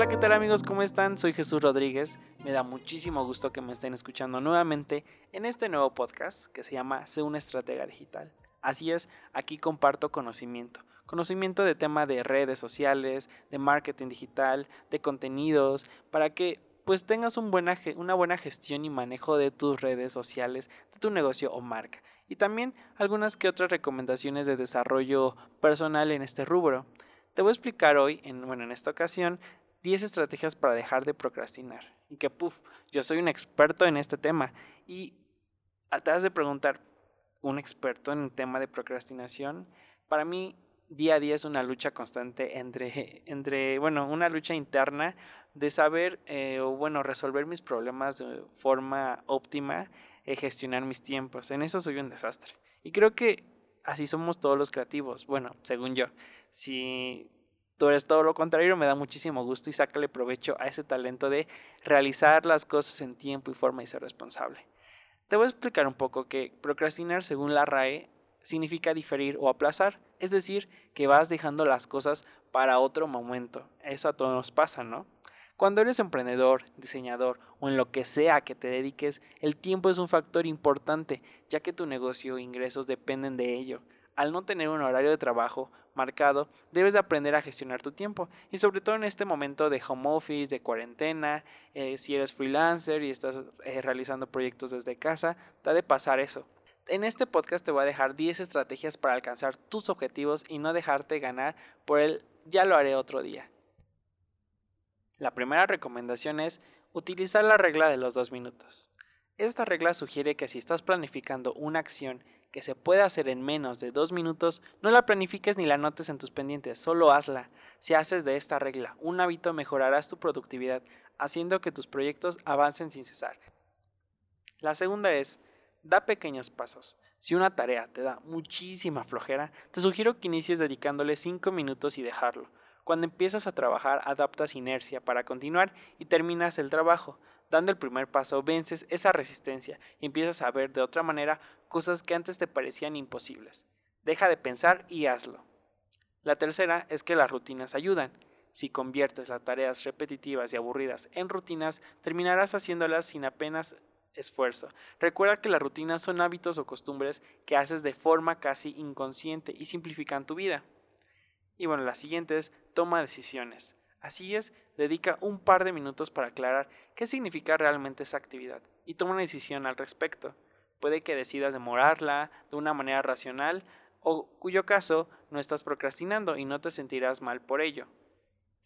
Hola, ¿qué tal amigos? ¿Cómo están? Soy Jesús Rodríguez. Me da muchísimo gusto que me estén escuchando nuevamente en este nuevo podcast que se llama Sé una estratega digital. Así es, aquí comparto conocimiento. Conocimiento de tema de redes sociales, de marketing digital, de contenidos, para que pues tengas un buena, una buena gestión y manejo de tus redes sociales, de tu negocio o marca. Y también algunas que otras recomendaciones de desarrollo personal en este rubro. Te voy a explicar hoy, en, bueno, en esta ocasión, 10 estrategias para dejar de procrastinar. Y que, puff, yo soy un experto en este tema. Y has de preguntar, ¿un experto en el tema de procrastinación? Para mí, día a día es una lucha constante entre, entre bueno, una lucha interna de saber eh, o, bueno, resolver mis problemas de forma óptima, y gestionar mis tiempos. En eso soy un desastre. Y creo que así somos todos los creativos. Bueno, según yo. Si tú eres todo lo contrario, me da muchísimo gusto y sácale provecho a ese talento de realizar las cosas en tiempo y forma y ser responsable. Te voy a explicar un poco que procrastinar según la RAE significa diferir o aplazar, es decir, que vas dejando las cosas para otro momento. Eso a todos nos pasa, ¿no? Cuando eres emprendedor, diseñador o en lo que sea que te dediques, el tiempo es un factor importante, ya que tu negocio e ingresos dependen de ello. Al no tener un horario de trabajo, marcado, debes de aprender a gestionar tu tiempo. Y sobre todo en este momento de home office, de cuarentena, eh, si eres freelancer y estás eh, realizando proyectos desde casa, te ha de pasar eso. En este podcast te voy a dejar 10 estrategias para alcanzar tus objetivos y no dejarte ganar por el ya lo haré otro día. La primera recomendación es utilizar la regla de los dos minutos. Esta regla sugiere que si estás planificando una acción que se puede hacer en menos de dos minutos, no la planifiques ni la notes en tus pendientes, solo hazla. Si haces de esta regla un hábito, mejorarás tu productividad, haciendo que tus proyectos avancen sin cesar. La segunda es, da pequeños pasos. Si una tarea te da muchísima flojera, te sugiero que inicies dedicándole 5 minutos y dejarlo. Cuando empiezas a trabajar, adaptas inercia para continuar y terminas el trabajo. Dando el primer paso, vences esa resistencia y empiezas a ver de otra manera cosas que antes te parecían imposibles. Deja de pensar y hazlo. La tercera es que las rutinas ayudan. Si conviertes las tareas repetitivas y aburridas en rutinas, terminarás haciéndolas sin apenas esfuerzo. Recuerda que las rutinas son hábitos o costumbres que haces de forma casi inconsciente y simplifican tu vida. Y bueno, la siguiente es toma decisiones. Así es, dedica un par de minutos para aclarar qué significa realmente esa actividad y toma una decisión al respecto. Puede que decidas demorarla de una manera racional o cuyo caso no estás procrastinando y no te sentirás mal por ello.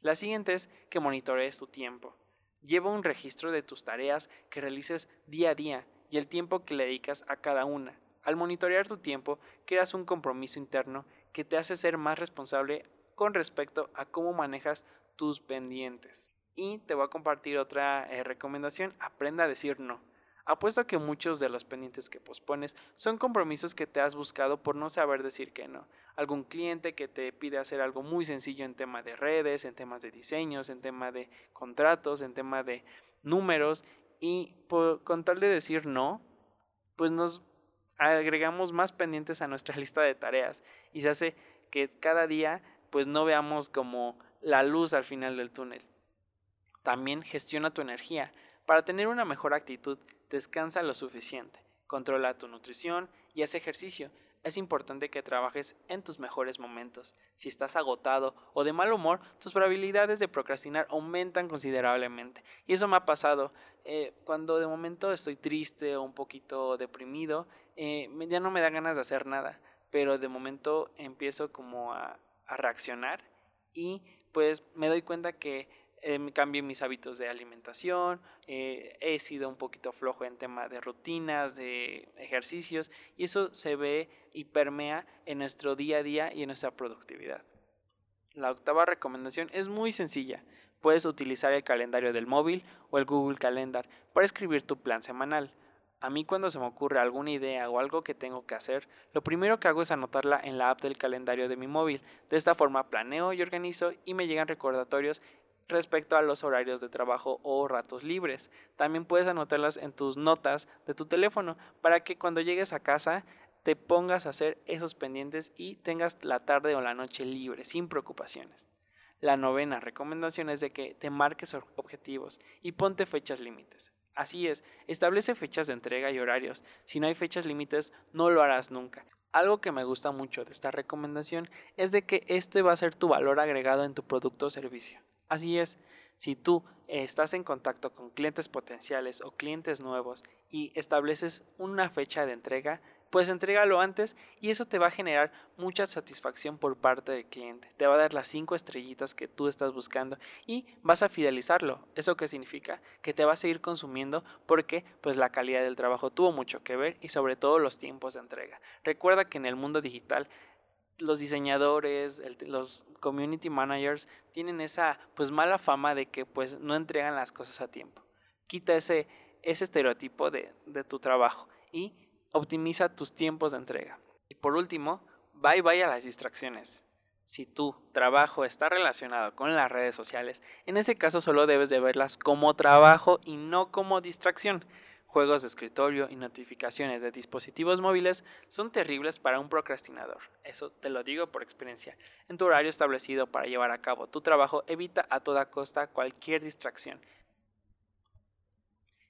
La siguiente es que monitorees tu tiempo. Lleva un registro de tus tareas que realices día a día y el tiempo que le dedicas a cada una. Al monitorear tu tiempo, creas un compromiso interno que te hace ser más responsable con respecto a cómo manejas tus pendientes. Y te voy a compartir otra eh, recomendación, aprenda a decir no. Apuesto que muchos de los pendientes que pospones son compromisos que te has buscado por no saber decir que no. Algún cliente que te pide hacer algo muy sencillo en tema de redes, en temas de diseños, en tema de contratos, en tema de números y con tal de decir no, pues nos agregamos más pendientes a nuestra lista de tareas y se hace que cada día pues no veamos como la luz al final del túnel. También gestiona tu energía. Para tener una mejor actitud, descansa lo suficiente, controla tu nutrición y haz ejercicio. Es importante que trabajes en tus mejores momentos. Si estás agotado o de mal humor, tus probabilidades de procrastinar aumentan considerablemente. Y eso me ha pasado. Eh, cuando de momento estoy triste o un poquito deprimido, eh, ya no me da ganas de hacer nada. Pero de momento empiezo como a, a reaccionar y pues me doy cuenta que eh, cambié mis hábitos de alimentación, eh, he sido un poquito flojo en tema de rutinas, de ejercicios, y eso se ve y permea en nuestro día a día y en nuestra productividad. La octava recomendación es muy sencilla. Puedes utilizar el calendario del móvil o el Google Calendar para escribir tu plan semanal. A mí cuando se me ocurre alguna idea o algo que tengo que hacer, lo primero que hago es anotarla en la app del calendario de mi móvil. De esta forma planeo y organizo y me llegan recordatorios respecto a los horarios de trabajo o ratos libres. También puedes anotarlas en tus notas de tu teléfono para que cuando llegues a casa te pongas a hacer esos pendientes y tengas la tarde o la noche libre sin preocupaciones. La novena recomendación es de que te marques objetivos y ponte fechas límites. Así es, establece fechas de entrega y horarios. Si no hay fechas límites, no lo harás nunca. Algo que me gusta mucho de esta recomendación es de que este va a ser tu valor agregado en tu producto o servicio. Así es, si tú estás en contacto con clientes potenciales o clientes nuevos y estableces una fecha de entrega, pues entrégalo antes y eso te va a generar mucha satisfacción por parte del cliente. Te va a dar las cinco estrellitas que tú estás buscando y vas a fidelizarlo. ¿Eso qué significa? Que te va a seguir consumiendo porque pues la calidad del trabajo tuvo mucho que ver y sobre todo los tiempos de entrega. Recuerda que en el mundo digital los diseñadores, los community managers tienen esa pues mala fama de que pues no entregan las cosas a tiempo. Quita ese, ese estereotipo de, de tu trabajo y optimiza tus tiempos de entrega. Y por último, bye bye a las distracciones. Si tu trabajo está relacionado con las redes sociales, en ese caso solo debes de verlas como trabajo y no como distracción. Juegos de escritorio y notificaciones de dispositivos móviles son terribles para un procrastinador. Eso te lo digo por experiencia. En tu horario establecido para llevar a cabo tu trabajo, evita a toda costa cualquier distracción.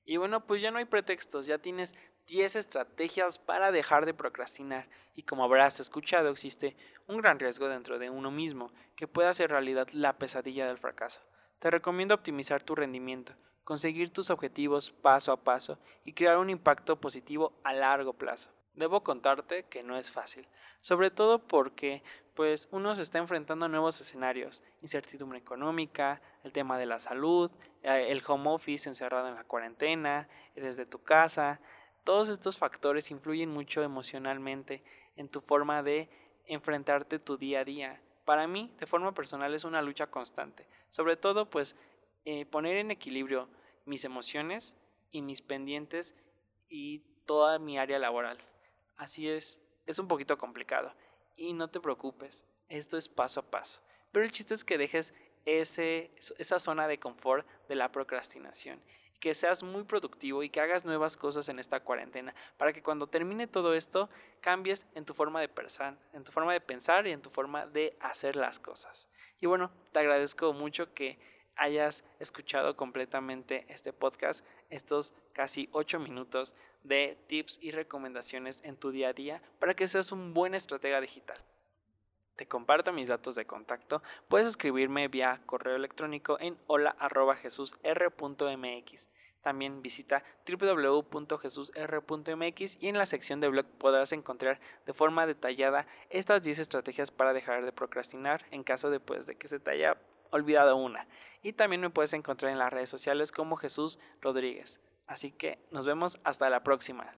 Y bueno, pues ya no hay pretextos, ya tienes 10 estrategias para dejar de procrastinar y como habrás escuchado existe un gran riesgo dentro de uno mismo que puede hacer realidad la pesadilla del fracaso. Te recomiendo optimizar tu rendimiento, conseguir tus objetivos paso a paso y crear un impacto positivo a largo plazo. Debo contarte que no es fácil, sobre todo porque pues uno se está enfrentando a nuevos escenarios, incertidumbre económica, el tema de la salud, eh, el home office encerrado en la cuarentena, desde tu casa, todos estos factores influyen mucho emocionalmente en tu forma de enfrentarte tu día a día. Para mí, de forma personal, es una lucha constante. Sobre todo, pues, eh, poner en equilibrio mis emociones y mis pendientes y toda mi área laboral. Así es, es un poquito complicado. Y no te preocupes, esto es paso a paso. Pero el chiste es que dejes ese, esa zona de confort de la procrastinación que seas muy productivo y que hagas nuevas cosas en esta cuarentena para que cuando termine todo esto cambies en tu forma de pensar, en tu forma de pensar y en tu forma de hacer las cosas. Y bueno, te agradezco mucho que hayas escuchado completamente este podcast, estos casi 8 minutos de tips y recomendaciones en tu día a día para que seas un buen estratega digital. Te comparto mis datos de contacto. Puedes escribirme vía correo electrónico en hola.jesusr.mx. También visita www.jesusr.mx y en la sección de blog podrás encontrar de forma detallada estas 10 estrategias para dejar de procrastinar en caso de, pues, de que se te haya olvidado una. Y también me puedes encontrar en las redes sociales como Jesús Rodríguez. Así que nos vemos hasta la próxima.